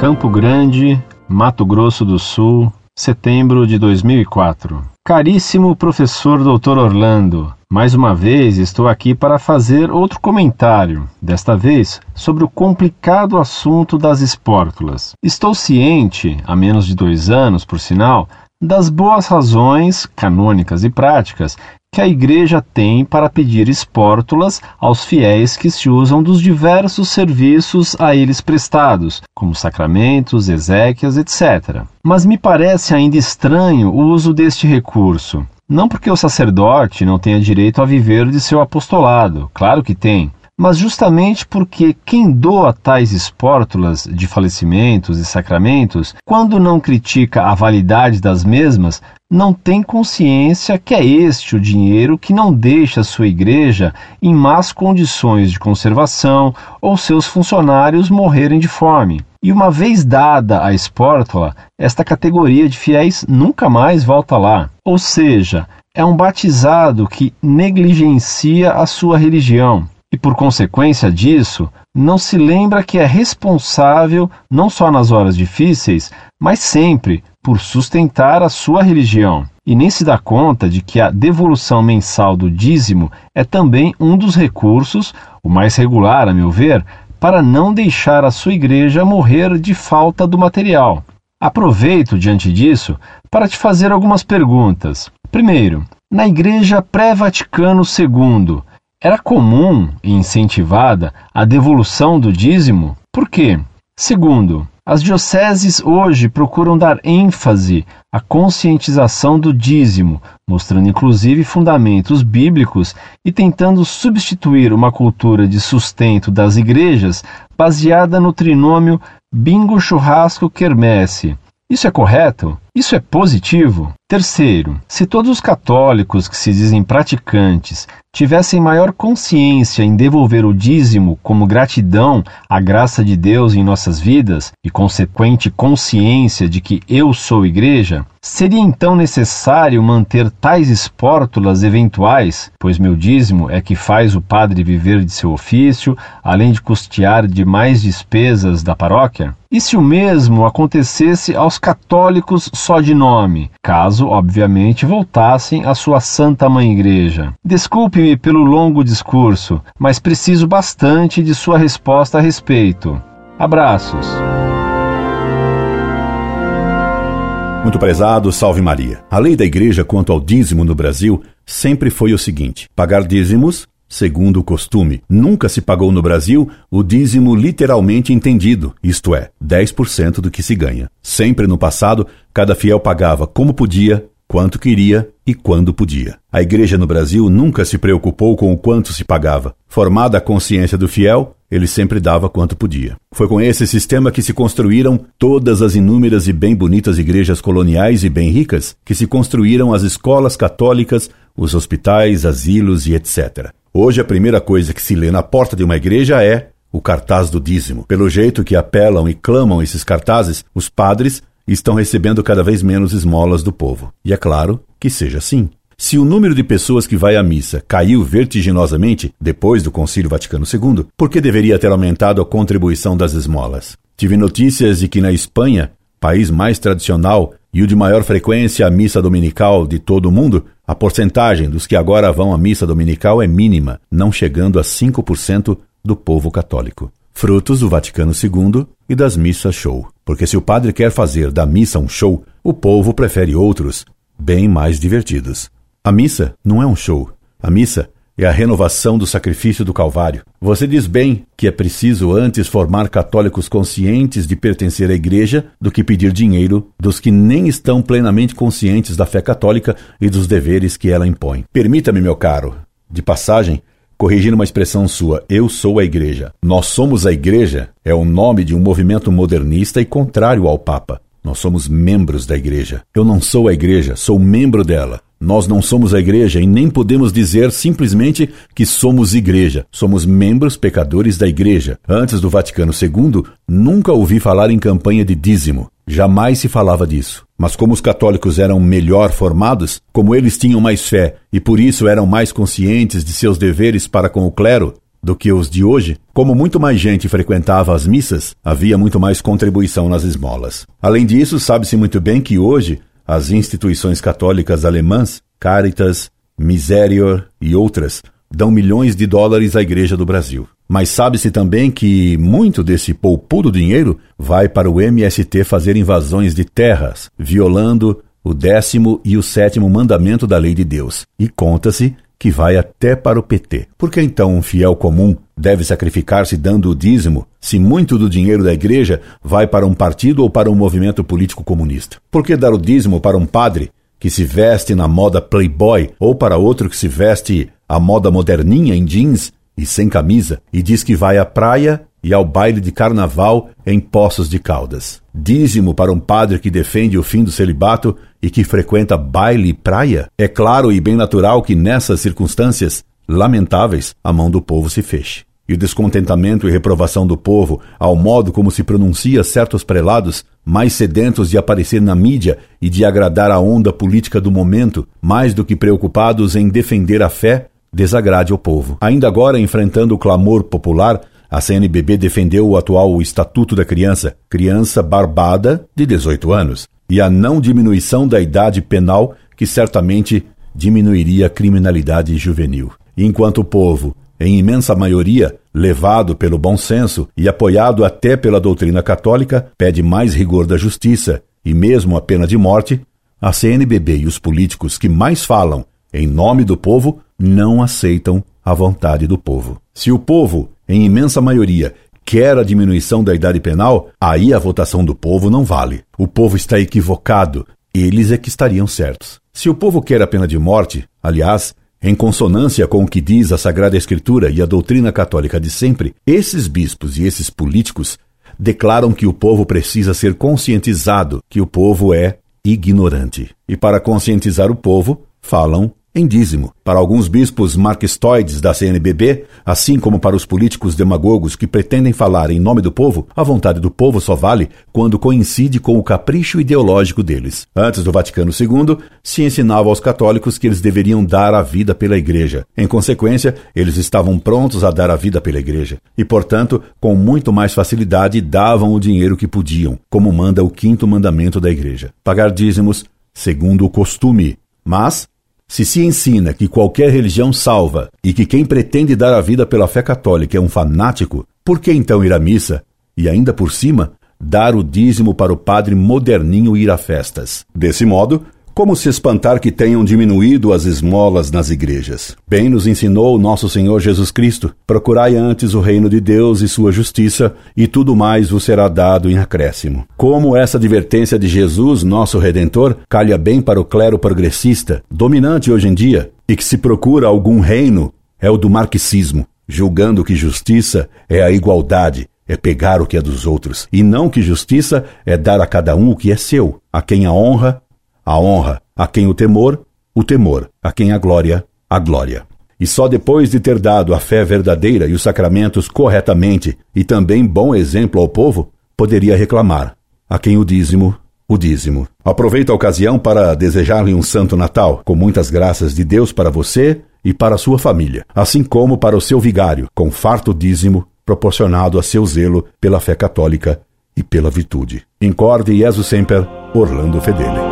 Campo Grande, Mato Grosso do Sul, setembro de 2004. Caríssimo professor Dr. Orlando, mais uma vez estou aqui para fazer outro comentário, desta vez sobre o complicado assunto das espórtulas. Estou ciente, há menos de dois anos, por sinal, das boas razões canônicas e práticas que a Igreja tem para pedir espórtulas aos fiéis que se usam dos diversos serviços a eles prestados, como sacramentos, exéquias, etc. Mas me parece ainda estranho o uso deste recurso. Não porque o sacerdote não tenha direito a viver de seu apostolado, claro que tem, mas justamente porque quem doa tais espórtulas de falecimentos e sacramentos, quando não critica a validade das mesmas, não tem consciência que é este o dinheiro que não deixa sua igreja em más condições de conservação ou seus funcionários morrerem de fome. E uma vez dada a espórtula, esta categoria de fiéis nunca mais volta lá. Ou seja, é um batizado que negligencia a sua religião e, por consequência disso, não se lembra que é responsável não só nas horas difíceis, mas sempre por sustentar a sua religião. E nem se dá conta de que a devolução mensal do dízimo é também um dos recursos, o mais regular, a meu ver, para não deixar a sua igreja morrer de falta do material. Aproveito, diante disso, para te fazer algumas perguntas. Primeiro, na Igreja pré-Vaticano II, era comum e incentivada a devolução do dízimo? Por quê? Segundo, as dioceses hoje procuram dar ênfase à conscientização do dízimo, mostrando inclusive fundamentos bíblicos e tentando substituir uma cultura de sustento das igrejas baseada no trinômio bingo churrasco quermesse. Isso é correto? Isso é positivo? Terceiro, se todos os católicos que se dizem praticantes tivessem maior consciência em devolver o dízimo como gratidão à graça de Deus em nossas vidas e consequente consciência de que eu sou igreja, seria então necessário manter tais espórtulas eventuais, pois meu dízimo é que faz o padre viver de seu ofício, além de custear demais despesas da paróquia? E se o mesmo acontecesse aos católicos só de nome, caso, obviamente, voltassem à sua Santa Mãe Igreja. Desculpe-me pelo longo discurso, mas preciso bastante de sua resposta a respeito. Abraços. Muito prezado, salve Maria. A lei da igreja quanto ao dízimo no Brasil sempre foi o seguinte: pagar dízimos segundo o costume. Nunca se pagou no Brasil o dízimo literalmente entendido, isto é, 10% do que se ganha. Sempre no passado, cada fiel pagava como podia, quanto queria e quando podia. A igreja no Brasil nunca se preocupou com o quanto se pagava. Formada a consciência do fiel, ele sempre dava quanto podia. Foi com esse sistema que se construíram todas as inúmeras e bem bonitas igrejas coloniais e bem ricas, que se construíram as escolas católicas, os hospitais, asilos e etc. Hoje a primeira coisa que se lê na porta de uma igreja é o cartaz do dízimo. Pelo jeito que apelam e clamam esses cartazes, os padres estão recebendo cada vez menos esmolas do povo. E é claro que seja assim. Se o número de pessoas que vai à missa caiu vertiginosamente depois do Concílio Vaticano II, por que deveria ter aumentado a contribuição das esmolas? Tive notícias de que na Espanha, país mais tradicional e o de maior frequência à missa dominical de todo o mundo, a porcentagem dos que agora vão à missa dominical é mínima, não chegando a 5% do povo católico. Frutos do Vaticano II e das missas show. Porque se o padre quer fazer da missa um show, o povo prefere outros, bem mais divertidos. A missa não é um show. A missa é a renovação do sacrifício do Calvário. Você diz bem que é preciso antes formar católicos conscientes de pertencer à Igreja do que pedir dinheiro dos que nem estão plenamente conscientes da fé católica e dos deveres que ela impõe. Permita-me, meu caro, de passagem, corrigindo uma expressão sua, eu sou a Igreja. Nós somos a Igreja é o nome de um movimento modernista e contrário ao Papa. Nós somos membros da Igreja. Eu não sou a Igreja, sou membro dela. Nós não somos a igreja e nem podemos dizer simplesmente que somos igreja. Somos membros pecadores da igreja. Antes do Vaticano II, nunca ouvi falar em campanha de dízimo. Jamais se falava disso. Mas como os católicos eram melhor formados, como eles tinham mais fé e por isso eram mais conscientes de seus deveres para com o clero, do que os de hoje, como muito mais gente frequentava as missas, havia muito mais contribuição nas esmolas. Além disso, sabe-se muito bem que hoje as instituições católicas alemãs, Caritas, Miserior e outras, dão milhões de dólares à Igreja do Brasil. Mas sabe-se também que muito desse poupudo dinheiro vai para o MST fazer invasões de terras, violando o décimo e o sétimo mandamento da lei de Deus. E conta-se que vai até para o PT. Por que então um fiel comum deve sacrificar-se dando o dízimo, se muito do dinheiro da igreja vai para um partido ou para um movimento político comunista? Por que dar o dízimo para um padre que se veste na moda playboy ou para outro que se veste à moda moderninha em jeans e sem camisa e diz que vai à praia e ao baile de carnaval em Poços de Caldas. Dízimo para um padre que defende o fim do celibato e que frequenta baile e praia? É claro e bem natural que nessas circunstâncias lamentáveis a mão do povo se feche. E o descontentamento e reprovação do povo ao modo como se pronuncia certos prelados, mais sedentos de aparecer na mídia e de agradar a onda política do momento, mais do que preocupados em defender a fé, desagrade ao povo. Ainda agora, enfrentando o clamor popular, a CNBB defendeu o atual Estatuto da Criança, criança barbada de 18 anos, e a não diminuição da idade penal, que certamente diminuiria a criminalidade juvenil. Enquanto o povo, em imensa maioria, levado pelo bom senso e apoiado até pela doutrina católica, pede mais rigor da justiça e mesmo a pena de morte, a CNBB e os políticos que mais falam em nome do povo não aceitam a vontade do povo. Se o povo em imensa maioria, quer a diminuição da idade penal, aí a votação do povo não vale. O povo está equivocado, eles é que estariam certos. Se o povo quer a pena de morte, aliás, em consonância com o que diz a Sagrada Escritura e a doutrina católica de sempre, esses bispos e esses políticos declaram que o povo precisa ser conscientizado que o povo é ignorante. E para conscientizar o povo, falam em dízimo. Para alguns bispos marxistoides da CNBB, assim como para os políticos demagogos que pretendem falar em nome do povo, a vontade do povo só vale quando coincide com o capricho ideológico deles. Antes do Vaticano II, se ensinava aos católicos que eles deveriam dar a vida pela Igreja. Em consequência, eles estavam prontos a dar a vida pela Igreja e, portanto, com muito mais facilidade davam o dinheiro que podiam, como manda o quinto mandamento da Igreja: pagar dízimos segundo o costume. Mas se se ensina que qualquer religião salva e que quem pretende dar a vida pela fé católica é um fanático, por que então ir à missa e ainda por cima dar o dízimo para o padre moderninho ir a festas? Desse modo, como se espantar que tenham diminuído as esmolas nas igrejas? Bem nos ensinou nosso Senhor Jesus Cristo: procurai antes o reino de Deus e sua justiça, e tudo mais vos será dado em acréscimo. Como essa advertência de Jesus, nosso Redentor, calha bem para o clero progressista, dominante hoje em dia, e que se procura algum reino, é o do marxismo, julgando que justiça é a igualdade, é pegar o que é dos outros, e não que justiça é dar a cada um o que é seu, a quem a honra a honra, a quem o temor, o temor, a quem a glória, a glória. E só depois de ter dado a fé verdadeira e os sacramentos corretamente e também bom exemplo ao povo, poderia reclamar, a quem o dízimo, o dízimo. Aproveito a ocasião para desejar-lhe um santo Natal, com muitas graças de Deus para você e para sua família, assim como para o seu vigário, com farto dízimo proporcionado a seu zelo pela fé católica e pela virtude. Incorde Jesus Semper, Orlando Fedele.